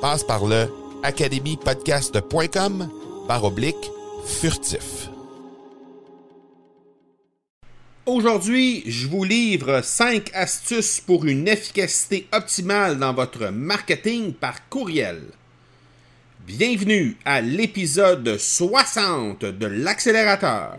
Passe par le academypodcast.com par oblique furtif. Aujourd'hui, je vous livre 5 astuces pour une efficacité optimale dans votre marketing par courriel. Bienvenue à l'épisode 60 de l'accélérateur.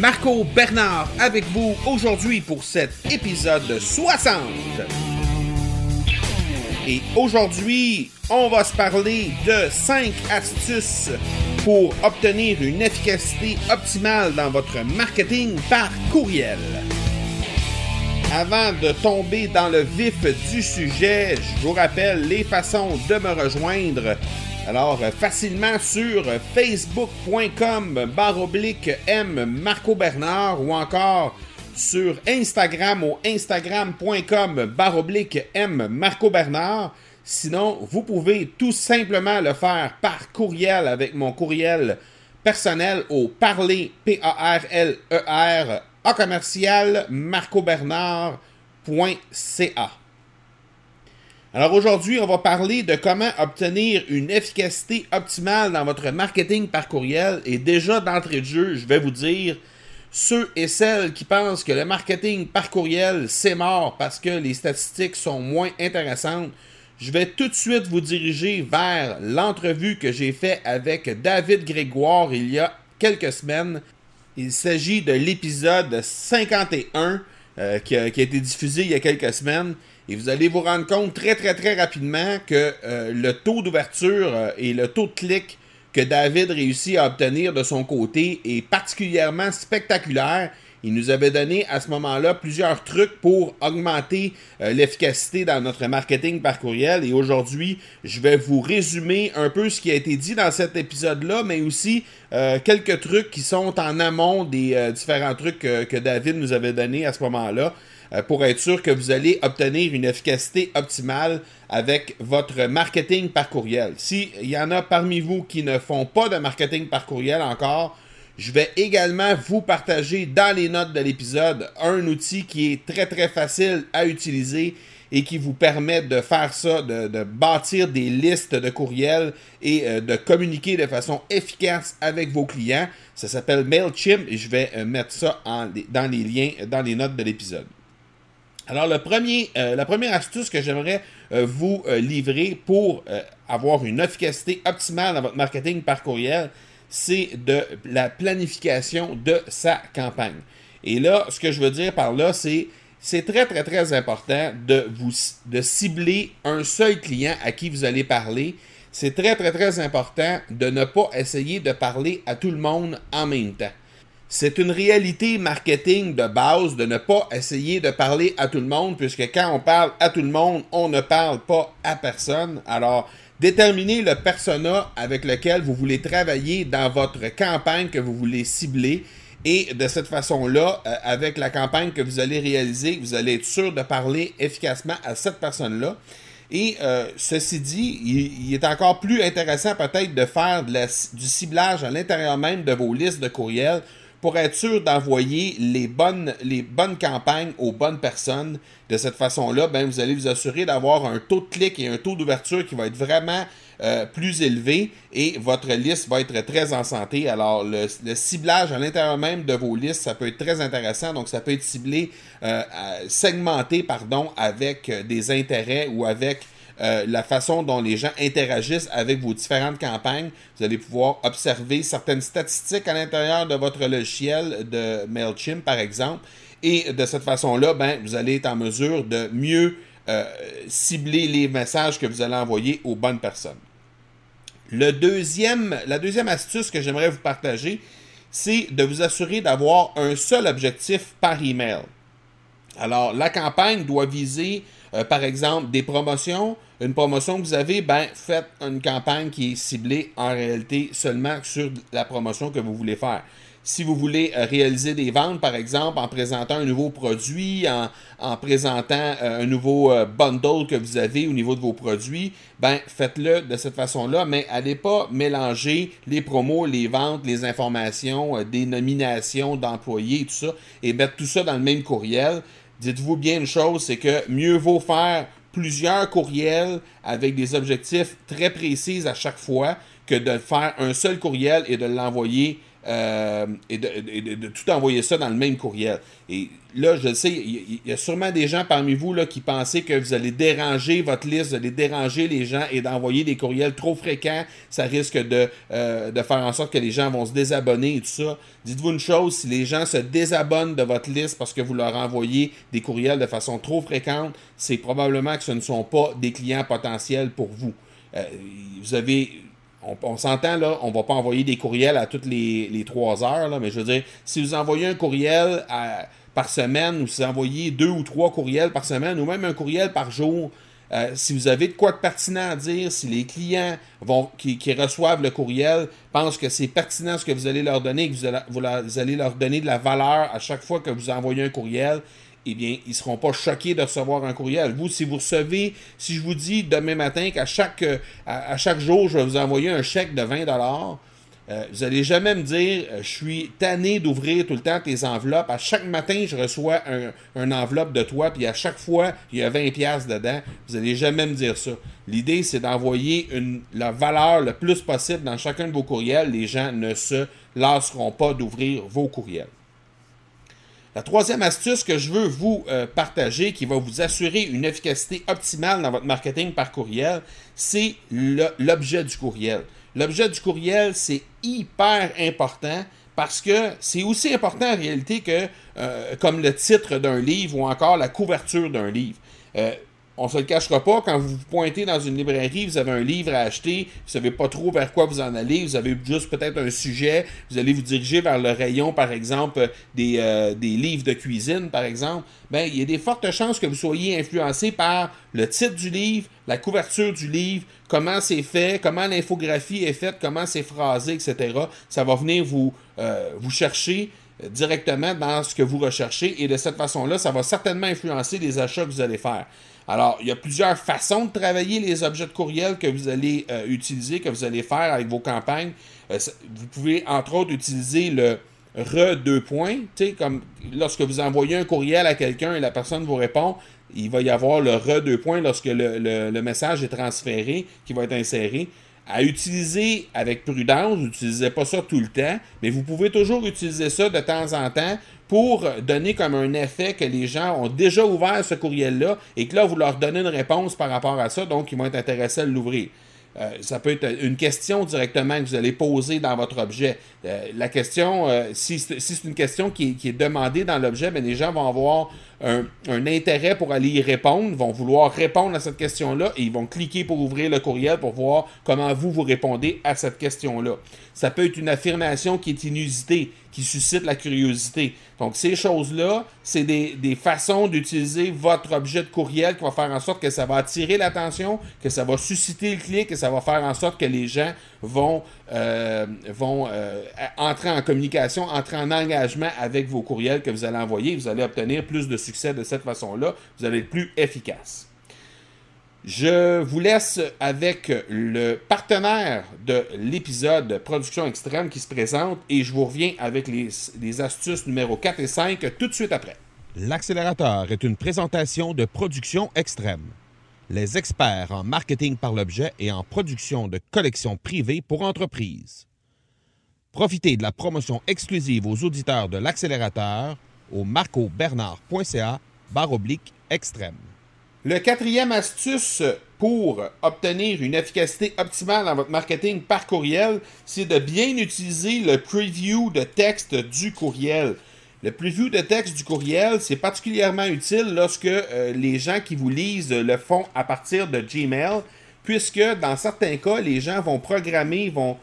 Marco Bernard avec vous aujourd'hui pour cet épisode 60. Et aujourd'hui, on va se parler de 5 astuces pour obtenir une efficacité optimale dans votre marketing par courriel. Avant de tomber dans le vif du sujet, je vous rappelle les façons de me rejoindre. Alors, facilement sur facebook.com baroblique M Marco Bernard ou encore sur Instagram au instagram.com baroblique M Marco Bernard. Sinon, vous pouvez tout simplement le faire par courriel avec mon courriel personnel au parler, P-A-R-L-E-R, a commercial marcobernard.ca. Alors aujourd'hui, on va parler de comment obtenir une efficacité optimale dans votre marketing par courriel. Et déjà d'entrée de jeu, je vais vous dire, ceux et celles qui pensent que le marketing par courriel, c'est mort parce que les statistiques sont moins intéressantes, je vais tout de suite vous diriger vers l'entrevue que j'ai faite avec David Grégoire il y a quelques semaines. Il s'agit de l'épisode 51 euh, qui, a, qui, a, été diffusé il y a quelques semaines. Et vous allez vous rendre compte très très très rapidement que euh, le taux d'ouverture euh, et le taux de clic que David réussit à obtenir de son côté est particulièrement spectaculaire. Il nous avait donné à ce moment-là plusieurs trucs pour augmenter euh, l'efficacité dans notre marketing par courriel. Et aujourd'hui, je vais vous résumer un peu ce qui a été dit dans cet épisode-là, mais aussi quelques trucs qui sont en amont des différents trucs que, David nous avait donné à ce moment-là pour être sûr que vous allez obtenir une efficacité optimale avec votre marketing par courriel. S'il y en a parmi vous qui ne font pas de marketing par courriel encore, je vais également vous partager dans les notes de l'épisode un outil qui est très très facile à utiliser et qui vous permet de faire ça, de, bâtir des listes de courriels et euh, de communiquer de façon efficace avec vos clients. Ça s'appelle MailChimp et je vais euh, mettre ça dans les liens, dans les notes de l'épisode. Alors, le premier, euh, la première astuce que j'aimerais euh, vous euh, livrer pour avoir une efficacité optimale dans votre marketing par courriel, c'est de la planification de sa campagne. Et là, ce que je veux dire par là, c'est c'est très très très important de vous de cibler un seul client à qui vous allez parler. C'est très très très important de ne pas essayer de parler à tout le monde en même temps. C'est une réalité marketing de base de ne pas essayer de parler à tout le monde, puisque quand on parle à tout le monde, on ne parle pas à personne. Alors, déterminez le persona avec lequel vous voulez travailler dans votre campagne que vous voulez cibler. Et de cette façon-là, euh, avec la campagne que vous allez réaliser, vous allez être sûr de parler efficacement à cette personne-là. Et euh, ceci dit, il, est encore plus intéressant peut-être de faire du ciblage à l'intérieur même de vos listes de courriels pour être sûr d'envoyer les bonnes, les bonnes campagnes aux bonnes personnes. De cette façon-là, ben, vous allez vous assurer d'avoir un taux de clic et un taux d'ouverture qui va être vraiment euh, plus élevé et votre liste va être très en santé. Alors, le, ciblage à l'intérieur même de vos listes, ça peut être très intéressant. Donc, ça peut être ciblé, euh, segmenté, pardon, avec euh, des intérêts ou avec euh, la façon dont les gens interagissent avec vos différentes campagnes. Vous allez pouvoir observer certaines statistiques à l'intérieur de votre logiciel de MailChimp, par exemple. Et de cette façon-là, ben, vous allez être en mesure de mieux euh, cibler les messages que vous allez envoyer aux bonnes personnes. La deuxième astuce que j'aimerais vous partager, c'est de vous assurer d'avoir un seul objectif par email. Alors, la campagne doit viser, euh, par exemple, des promotions, une promotion que vous avez, ben, faites une campagne qui est ciblée en réalité seulement sur la promotion que vous voulez faire. Si vous voulez euh, réaliser des ventes, par exemple, en présentant un nouveau produit, en, présentant euh, un nouveau bundle que vous avez au niveau de vos produits, ben faites-le de cette façon-là, mais allez pas mélanger les promos, les ventes, les informations, des nominations d'employés, tout ça, et mettre tout ça dans le même courriel. Dites-vous bien une chose, c'est que mieux vaut faire plusieurs courriels avec des objectifs très précis à chaque fois que de faire un seul courriel et de l'envoyer euh, et, de, tout envoyer ça dans le même courriel. Et là, je sais, il y, a sûrement des gens parmi vous là, qui pensaient que vous allez déranger votre liste, vous allez déranger les gens et d'envoyer des courriels trop fréquents. Ça risque de, euh, de faire en sorte que les gens vont se désabonner et tout ça. Dites-vous une chose, si les gens se désabonnent de votre liste parce que vous leur envoyez des courriels de façon trop fréquente, c'est probablement que ce ne sont pas des clients potentiels pour vous. Euh, vous avez on, s'entend là, on va pas envoyer des courriels à toutes les, trois heures, là, mais je veux dire, si vous envoyez un courriel par semaine, ou si vous envoyez deux ou trois courriels par semaine, ou même un courriel par jour, euh, si vous avez de quoi de pertinent à dire, si les clients qui, reçoivent le courriel pensent que c'est pertinent ce que vous allez leur donner, que vous allez leur donner de la valeur à chaque fois que vous envoyez un courriel, eh bien, ils ne seront pas choqués de recevoir un courriel. Vous, si vous recevez, si je vous dis demain matin qu'à chaque, euh, à, chaque jour, je vais vous envoyer un chèque de 20 euh, vous n'allez jamais me dire euh, je suis tanné d'ouvrir tout le temps tes enveloppes. À chaque matin, je reçois un, enveloppe de toi, puis à chaque fois, il y a 20 pièces dedans. Vous n'allez jamais me dire ça. L'idée, c'est d'envoyer la valeur le plus possible dans chacun de vos courriels. Les gens ne se lasseront pas d'ouvrir vos courriels. La troisième astuce que je veux vous euh, partager, qui va vous assurer une efficacité optimale dans votre marketing par courriel, c'est l'objet du courriel. L'objet du courriel, c'est hyper important parce que c'est aussi important en réalité que euh, comme le titre d'un livre ou encore la couverture d'un livre. Euh, on se le cachera pas, quand vous vous pointez dans une librairie, vous avez un livre à acheter, vous savez pas trop vers quoi vous en allez, vous avez juste peut-être un sujet, vous allez vous diriger vers le rayon, par exemple, des, euh, des livres de cuisine, par exemple, ben, il y a des fortes chances que vous soyez influencé par le titre du livre, la couverture du livre, comment c'est fait, comment l'infographie est faite, comment c'est phrasé, etc. Ça va venir vous, euh, vous chercher directement dans ce que vous recherchez et de cette façon-là, ça va certainement influencer les achats que vous allez faire. Alors, il y a plusieurs façons de travailler les objets de courriel que vous allez euh, utiliser, que vous allez faire avec vos campagnes. Euh, vous pouvez, entre autres, utiliser le re deux points. Comme lorsque vous envoyez un courriel à quelqu'un et la personne vous répond, il va y avoir le re deux points lorsque le, message est transféré, qui va être inséré à utiliser avec prudence. N'utilisez pas ça tout le temps, mais vous pouvez toujours utiliser ça de temps en temps pour donner comme un effet que les gens ont déjà ouvert ce courriel-là et que là, vous leur donnez une réponse par rapport à ça, donc ils vont être intéressés à l'ouvrir. Euh, ça peut être une question directement que vous allez poser dans votre objet. Euh, la question, euh, si c'est une question qui, est demandée dans l'objet, ben, les gens vont avoir un, intérêt pour aller y répondre, vont vouloir répondre à cette question-là et ils vont cliquer pour ouvrir le courriel pour voir comment vous vous répondez à cette question-là. Ça peut être une affirmation qui est inusitée, qui suscite la curiosité. Donc, ces choses-là, c'est des, façons d'utiliser votre objet de courriel qui va faire en sorte que ça va attirer l'attention, que ça va susciter le clic, que ça va faire en sorte que les gens vont, euh, euh, entrer en communication, entrer en engagement avec vos courriels que vous allez envoyer. Vous allez obtenir plus de succès de cette façon-là. Vous allez être plus efficace. Je vous laisse avec le partenaire de l'épisode Production Extrême qui se présente et je vous reviens avec les, astuces numéro 4 et 5 tout de suite après. L'accélérateur est une présentation de Production Extrême. Les experts en marketing par l'objet et en production de collections privées pour entreprises. Profitez de la promotion exclusive aux auditeurs de l'accélérateur au marcobernard.ca oblique extrême. Le quatrième astuce pour obtenir une efficacité optimale dans votre marketing par courriel, c'est de bien utiliser le preview de texte du courriel. Le preview de texte du courriel, c'est particulièrement utile lorsque euh, les gens qui vous lisent le font à partir de Gmail, puisque dans certains cas, les gens vont programmer, vont,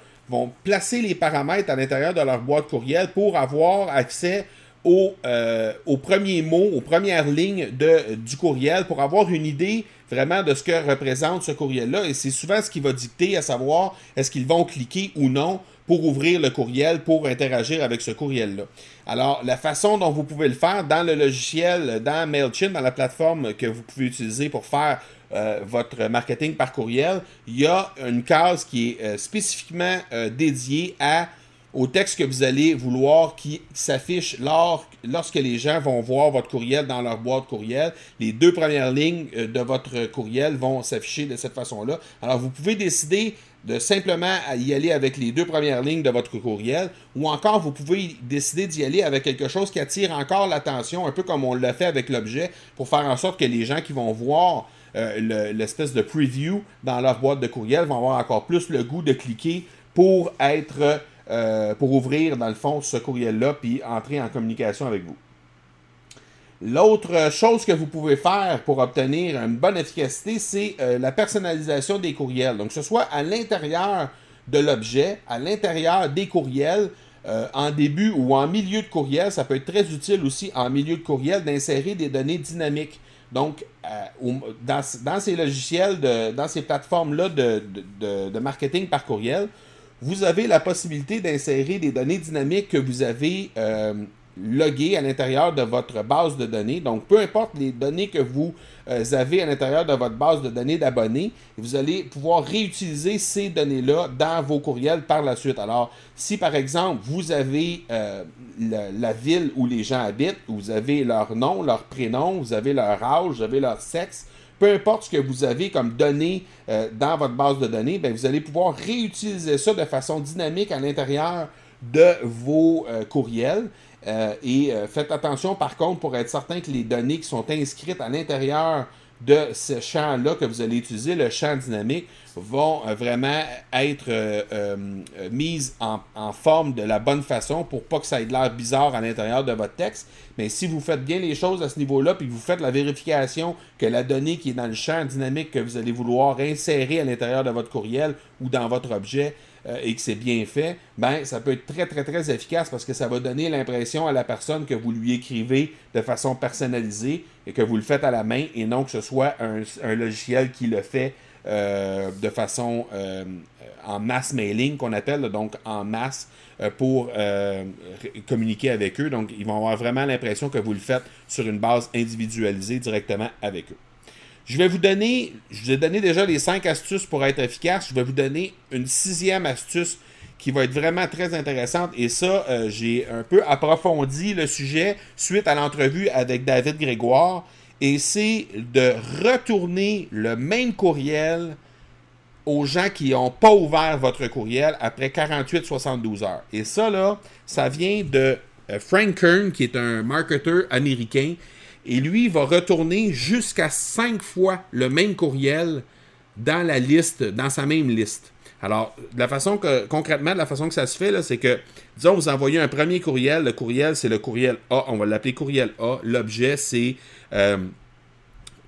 placer les paramètres à l'intérieur de leur boîte courriel pour avoir accès euh, aux, premiers mots, aux premières lignes de, du courriel pour avoir une idée vraiment de ce que représente ce courriel-là. Et c'est souvent ce qui va dicter à savoir est-ce qu'ils vont cliquer ou non pour ouvrir le courriel, pour interagir avec ce courriel-là. Alors, la façon dont vous pouvez le faire dans le logiciel, dans MailChimp, dans la plateforme que vous pouvez utiliser pour faire euh, votre marketing par courriel, il y a une case qui est euh, spécifiquement dédiée à au texte que vous allez vouloir qui s'affiche lorsque les gens vont voir votre courriel dans leur boîte courriel. Les deux premières lignes euh, de votre courriel vont s'afficher de cette façon-là. Alors, vous pouvez décider de simplement y aller avec les deux premières lignes de votre courriel, ou encore vous pouvez décider d'y aller avec quelque chose qui attire encore l'attention, un peu comme on l'a fait avec l'objet, pour faire en sorte que les gens qui vont voir euh, l'espèce de preview dans leur boîte de courriel vont avoir encore plus le goût de cliquer pour être euh, pour ouvrir, dans le fond, ce courriel-là, puis entrer en communication avec vous. L'autre chose que vous pouvez faire pour obtenir une bonne efficacité, c'est euh, la personnalisation des courriels. Donc, que ce soit à l'intérieur de l'objet, à l'intérieur des courriels, euh, en début ou en milieu de courriel, ça peut être très utile aussi en milieu de courriel d'insérer des données dynamiques. Donc, dans, ces logiciels, dans ces plateformes-là de, marketing par courriel, vous avez la possibilité d'insérer des données dynamiques que vous avez loguées à l'intérieur de votre base de données. Donc, peu importe les données que vous euh, avez à l'intérieur de votre base de données d'abonnés, vous allez pouvoir réutiliser ces données-là dans vos courriels par la suite. Alors, si par exemple, vous avez euh, la, ville où les gens habitent, vous avez leur nom, leur prénom, vous avez leur âge, vous avez leur sexe, peu importe ce que vous avez comme données euh, dans votre base de données, ben, vous allez pouvoir réutiliser ça de façon dynamique à l'intérieur de vos courriels. Euh, et faites attention par contre pour être certain que les données qui sont inscrites à l'intérieur de ce champ-là que vous allez utiliser, le champ dynamique, vont euh, vraiment être euh, euh, mises en, forme de la bonne façon pour pas que ça ait l'air bizarre à l'intérieur de votre texte. Mais si vous faites bien les choses à ce niveau-là, puis que vous faites la vérification que la donnée qui est dans le champ dynamique que vous allez vouloir insérer à l'intérieur de votre courriel ou dans votre objet et que c'est bien fait, ben ça peut être très très très efficace parce que ça va donner l'impression à la personne que vous lui écrivez de façon personnalisée et que vous le faites à la main et non que ce soit un, logiciel qui le fait euh, de façon euh, en mass mailing qu'on appelle, donc en masse euh, pour communiquer avec eux. Donc, ils vont avoir vraiment l'impression que vous le faites sur une base individualisée directement avec eux. Je vais vous donner, je vous ai donné déjà les cinq astuces pour être efficace. Je vais vous donner une sixième astuce qui va être vraiment très intéressante. Et ça, euh, j'ai un peu approfondi le sujet suite à l'entrevue avec David Grégoire. Et c'est de retourner le même courriel aux gens qui n'ont pas ouvert votre courriel après 48-72 heures. Et ça, là, ça vient de euh, Frank Kern, qui est un marketeur américain. Et lui, va retourner jusqu'à 5 fois le même courriel dans la liste, dans sa même liste. Alors, la façon que, concrètement, la façon que ça se fait, c'est que, disons, vous envoyez un premier courriel. Le courriel, c'est le courriel A. On va l'appeler courriel A. L'objet, c'est euh,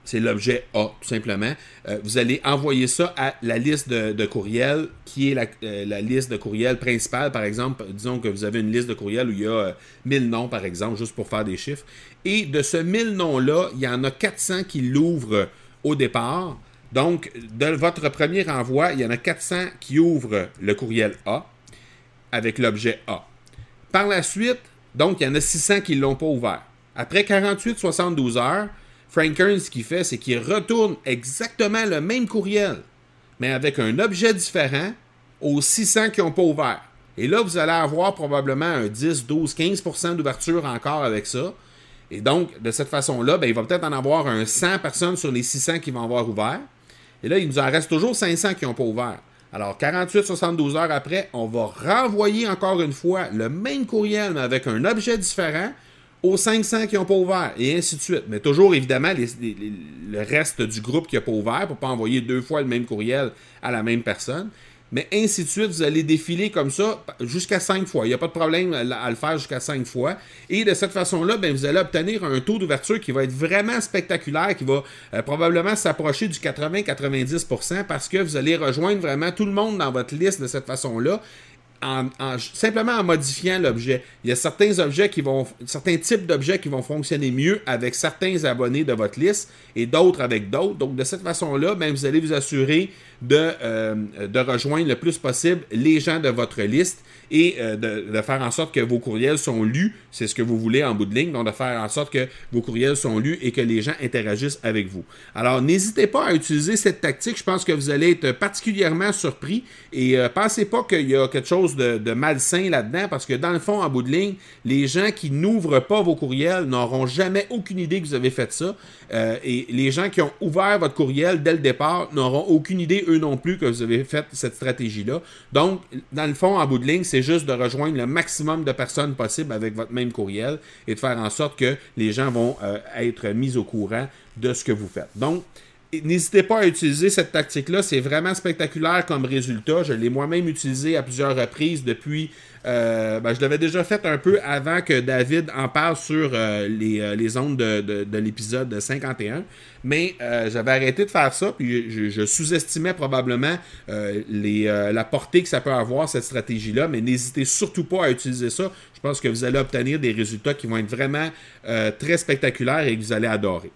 c'est l'objet A, tout simplement. Euh, vous allez envoyer ça à la liste de, courriels, qui est euh, la, liste de courriels principale, par exemple. Disons que vous avez une liste de courriels où il y a 1000 noms, par exemple, juste pour faire des chiffres. Et de ce 1000 noms-là, il y en a 400 qui l'ouvrent au départ. Donc, de votre premier envoi, il y en a 400 qui ouvrent le courriel A avec l'objet A. Par la suite, donc, il y en a 600 qui ne l'ont pas ouvert. Après 48-72 heures, Frank Kern, ce qu'il fait, c'est qu'il retourne exactement le même courriel, mais avec un objet différent aux 600 qui n'ont pas ouvert. Et là, vous allez avoir probablement un 10, 12, 15% d'ouverture encore avec ça. Et donc, de cette façon-là, ben, il va peut-être en avoir un 100 personnes sur les 600 qui vont avoir ouvert. Et là, il nous en reste toujours 500 qui n'ont pas ouvert. Alors, 48-72 heures après, on va renvoyer encore une fois le même courriel, mais avec un objet différent, aux 500 qui n'ont pas ouvert, et ainsi de suite. Mais toujours, évidemment, le reste du groupe qui n'a pas ouvert, pour ne pas envoyer deux fois le même courriel à la même personne. Mais ainsi de suite, vous allez défiler comme ça jusqu'à cinq fois. Il n'y a pas de problème à le faire jusqu'à cinq fois. Et de cette façon-là, ben, vous allez obtenir un taux d'ouverture qui va être vraiment spectaculaire, qui va euh, probablement s'approcher du 80-90% parce que vous allez rejoindre vraiment tout le monde dans votre liste de cette façon-là simplement en modifiant l'objet. Il y a certains objets qui vont, certains types d'objets qui vont fonctionner mieux avec certains abonnés de votre liste et d'autres avec d'autres. Donc de cette façon-là, ben, vous allez vous assurer de, euh, de rejoindre le plus possible les gens de votre liste et euh, de, faire en sorte que vos courriels sont lus. C'est ce que vous voulez en bout de ligne. Donc, de faire en sorte que vos courriels sont lus et que les gens interagissent avec vous. Alors, n'hésitez pas à utiliser cette tactique. Je pense que vous allez être particulièrement surpris. Et euh, pensez pas qu'il y a quelque chose de, malsain là-dedans parce que dans le fond, en bout de ligne, les gens qui n'ouvrent pas vos courriels n'auront jamais aucune idée que vous avez fait ça. Euh, et les gens qui ont ouvert votre courriel dès le départ n'auront aucune idée, eux non plus, que vous avez fait cette stratégie-là. Donc, dans le fond, en bout de ligne, c'est juste de rejoindre le maximum de personnes possible avec votre même courriel et de faire en sorte que les gens vont euh, être mis au courant de ce que vous faites. Donc, N'hésitez pas à utiliser cette tactique-là, c'est vraiment spectaculaire comme résultat. Je l'ai moi-même utilisé à plusieurs reprises depuis. Euh, ben, je l'avais déjà fait un peu avant que David en parle sur euh, les, les, ondes de, de, l'épisode 51. Mais j'avais arrêté de faire ça, puis je, sous-estimais probablement les, la portée que ça peut avoir, cette stratégie-là. Mais n'hésitez surtout pas à utiliser ça. Je pense que vous allez obtenir des résultats qui vont être vraiment très spectaculaires et que vous allez adorer.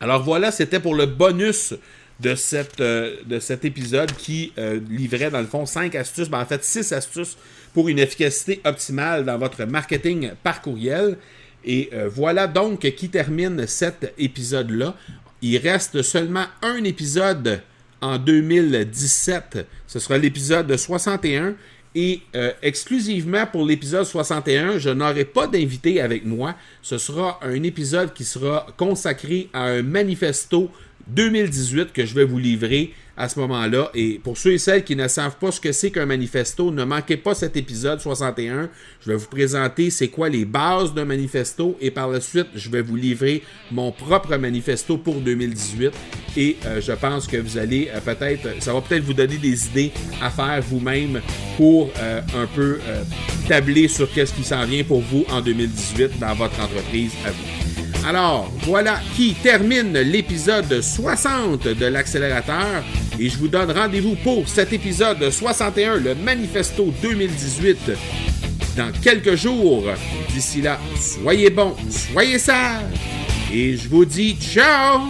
Alors voilà, c'était pour le bonus de, euh, cet épisode qui euh, livrait dans le fond 5 astuces, ben, en fait 6 astuces pour une efficacité optimale dans votre marketing par courriel. Et euh, voilà donc qui termine cet épisode-là. Il reste seulement un épisode en 2017. Ce sera l'épisode 61. Et euh, exclusivement pour l'épisode 61, je n'aurai pas d'invité avec moi. Ce sera un épisode qui sera consacré à un manifesto 2018 que je vais vous livrer à ce moment-là. Et pour ceux et celles qui ne savent pas ce que c'est qu'un manifesto, ne manquez pas cet épisode 61. Je vais vous présenter c'est quoi les bases d'un manifesto et par la suite, je vais vous livrer mon propre manifesto pour 2018. Et euh, je pense que vous allez euh, peut-être, ça va peut-être vous donner des idées à faire vous-même pour euh, un peu tabler sur qu'est-ce qui s'en vient pour vous en 2018 dans votre entreprise à vous. Alors, voilà qui termine l'épisode 60 de l'accélérateur et je vous donne rendez-vous pour cet épisode 61, le Manifesto 2018, dans quelques jours. D'ici là, soyez bons, soyez sages et je vous dis ciao